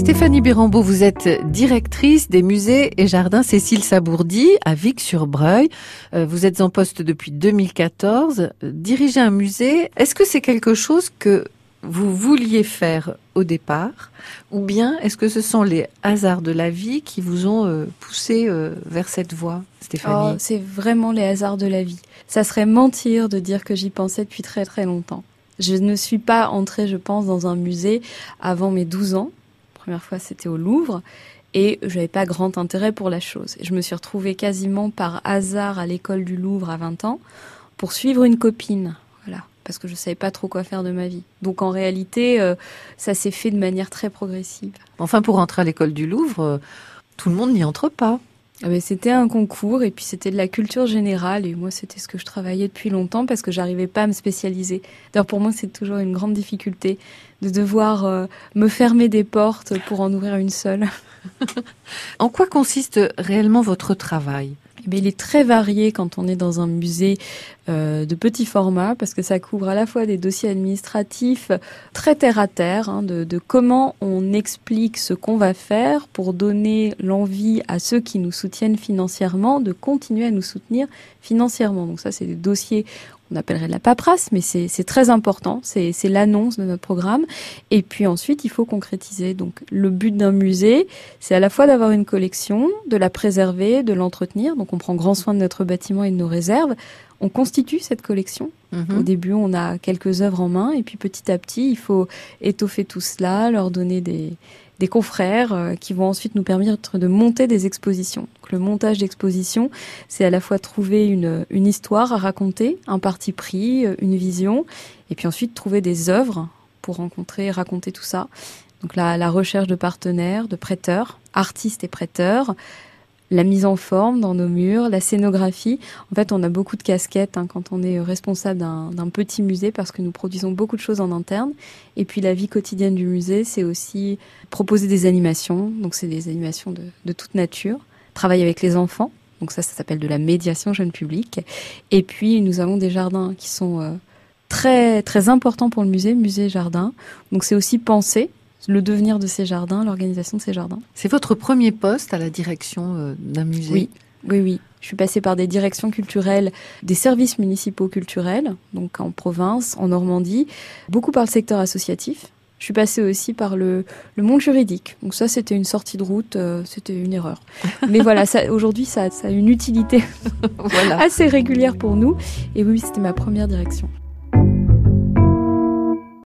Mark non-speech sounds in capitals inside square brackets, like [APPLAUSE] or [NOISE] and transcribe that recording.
Stéphanie Bérambeau, vous êtes directrice des musées et jardins Cécile Sabourdi à Vic-sur-Breuil. Euh, vous êtes en poste depuis 2014. Diriger un musée, est-ce que c'est quelque chose que vous vouliez faire au départ? Ou bien est-ce que ce sont les hasards de la vie qui vous ont euh, poussé euh, vers cette voie, Stéphanie? Oh, C'est vraiment les hasards de la vie. Ça serait mentir de dire que j'y pensais depuis très très longtemps. Je ne suis pas entrée, je pense, dans un musée avant mes 12 ans. Première fois, c'était au Louvre. Et je n'avais pas grand intérêt pour la chose. Et je me suis retrouvée quasiment par hasard à l'école du Louvre à 20 ans pour suivre une copine. Voilà. Parce que je savais pas trop quoi faire de ma vie. Donc en réalité, euh, ça s'est fait de manière très progressive. Enfin, pour entrer à l'école du Louvre, euh, tout le monde n'y entre pas. Ah ben, c'était un concours et puis c'était de la culture générale et moi c'était ce que je travaillais depuis longtemps parce que j'arrivais pas à me spécialiser. D'ailleurs pour moi c'est toujours une grande difficulté de devoir euh, me fermer des portes pour en ouvrir une seule. [LAUGHS] en quoi consiste réellement votre travail? Eh il est très varié quand on est dans un musée euh, de petit format parce que ça couvre à la fois des dossiers administratifs très terre à terre, hein, de, comment on explique ce qu'on va faire pour donner l'envie à ceux qui nous soutiennent financièrement de continuer à nous soutenir financièrement. Donc ça, c'est des dossiers on appellerait la paperasse, mais c'est très important. C'est l'annonce de notre programme. Et puis ensuite, il faut concrétiser. Donc, le but d'un musée, c'est à la fois d'avoir une collection, de la préserver, de l'entretenir. Donc, on prend grand soin de notre bâtiment et de nos réserves. On constitue cette collection. Mhm. Au début, on a quelques œuvres en main, et puis petit à petit, il faut étoffer tout cela, leur donner des, des confrères euh, qui vont ensuite nous permettre de monter des expositions. le montage d'exposition, c'est à la fois trouver une, une histoire à raconter, un parti pris, euh, une vision, et puis ensuite trouver des œuvres pour rencontrer, raconter tout ça. Donc la, la recherche de partenaires, de prêteurs, artistes et prêteurs, la mise en forme dans nos murs, la scénographie. En fait, on a beaucoup de casquettes hein, quand on est responsable d'un petit musée parce que nous produisons beaucoup de choses en interne. Et puis la vie quotidienne du musée, c'est aussi proposer des animations. Donc c'est des animations de, de toute nature. Travailler avec les enfants. Donc ça, ça s'appelle de la médiation jeune public. Et puis nous avons des jardins qui sont euh, très très importants pour le musée, musée jardin. Donc c'est aussi penser le devenir de ces jardins, l'organisation de ces jardins. C'est votre premier poste à la direction euh, d'un musée? Oui, oui, oui. Je suis passée par des directions culturelles, des services municipaux culturels, donc en province, en Normandie, beaucoup par le secteur associatif. Je suis passée aussi par le, le monde juridique. Donc ça, c'était une sortie de route, euh, c'était une erreur. [LAUGHS] Mais voilà, aujourd'hui, ça, ça, a une utilité voilà. [LAUGHS] assez régulière pour nous. Et oui, c'était ma première direction.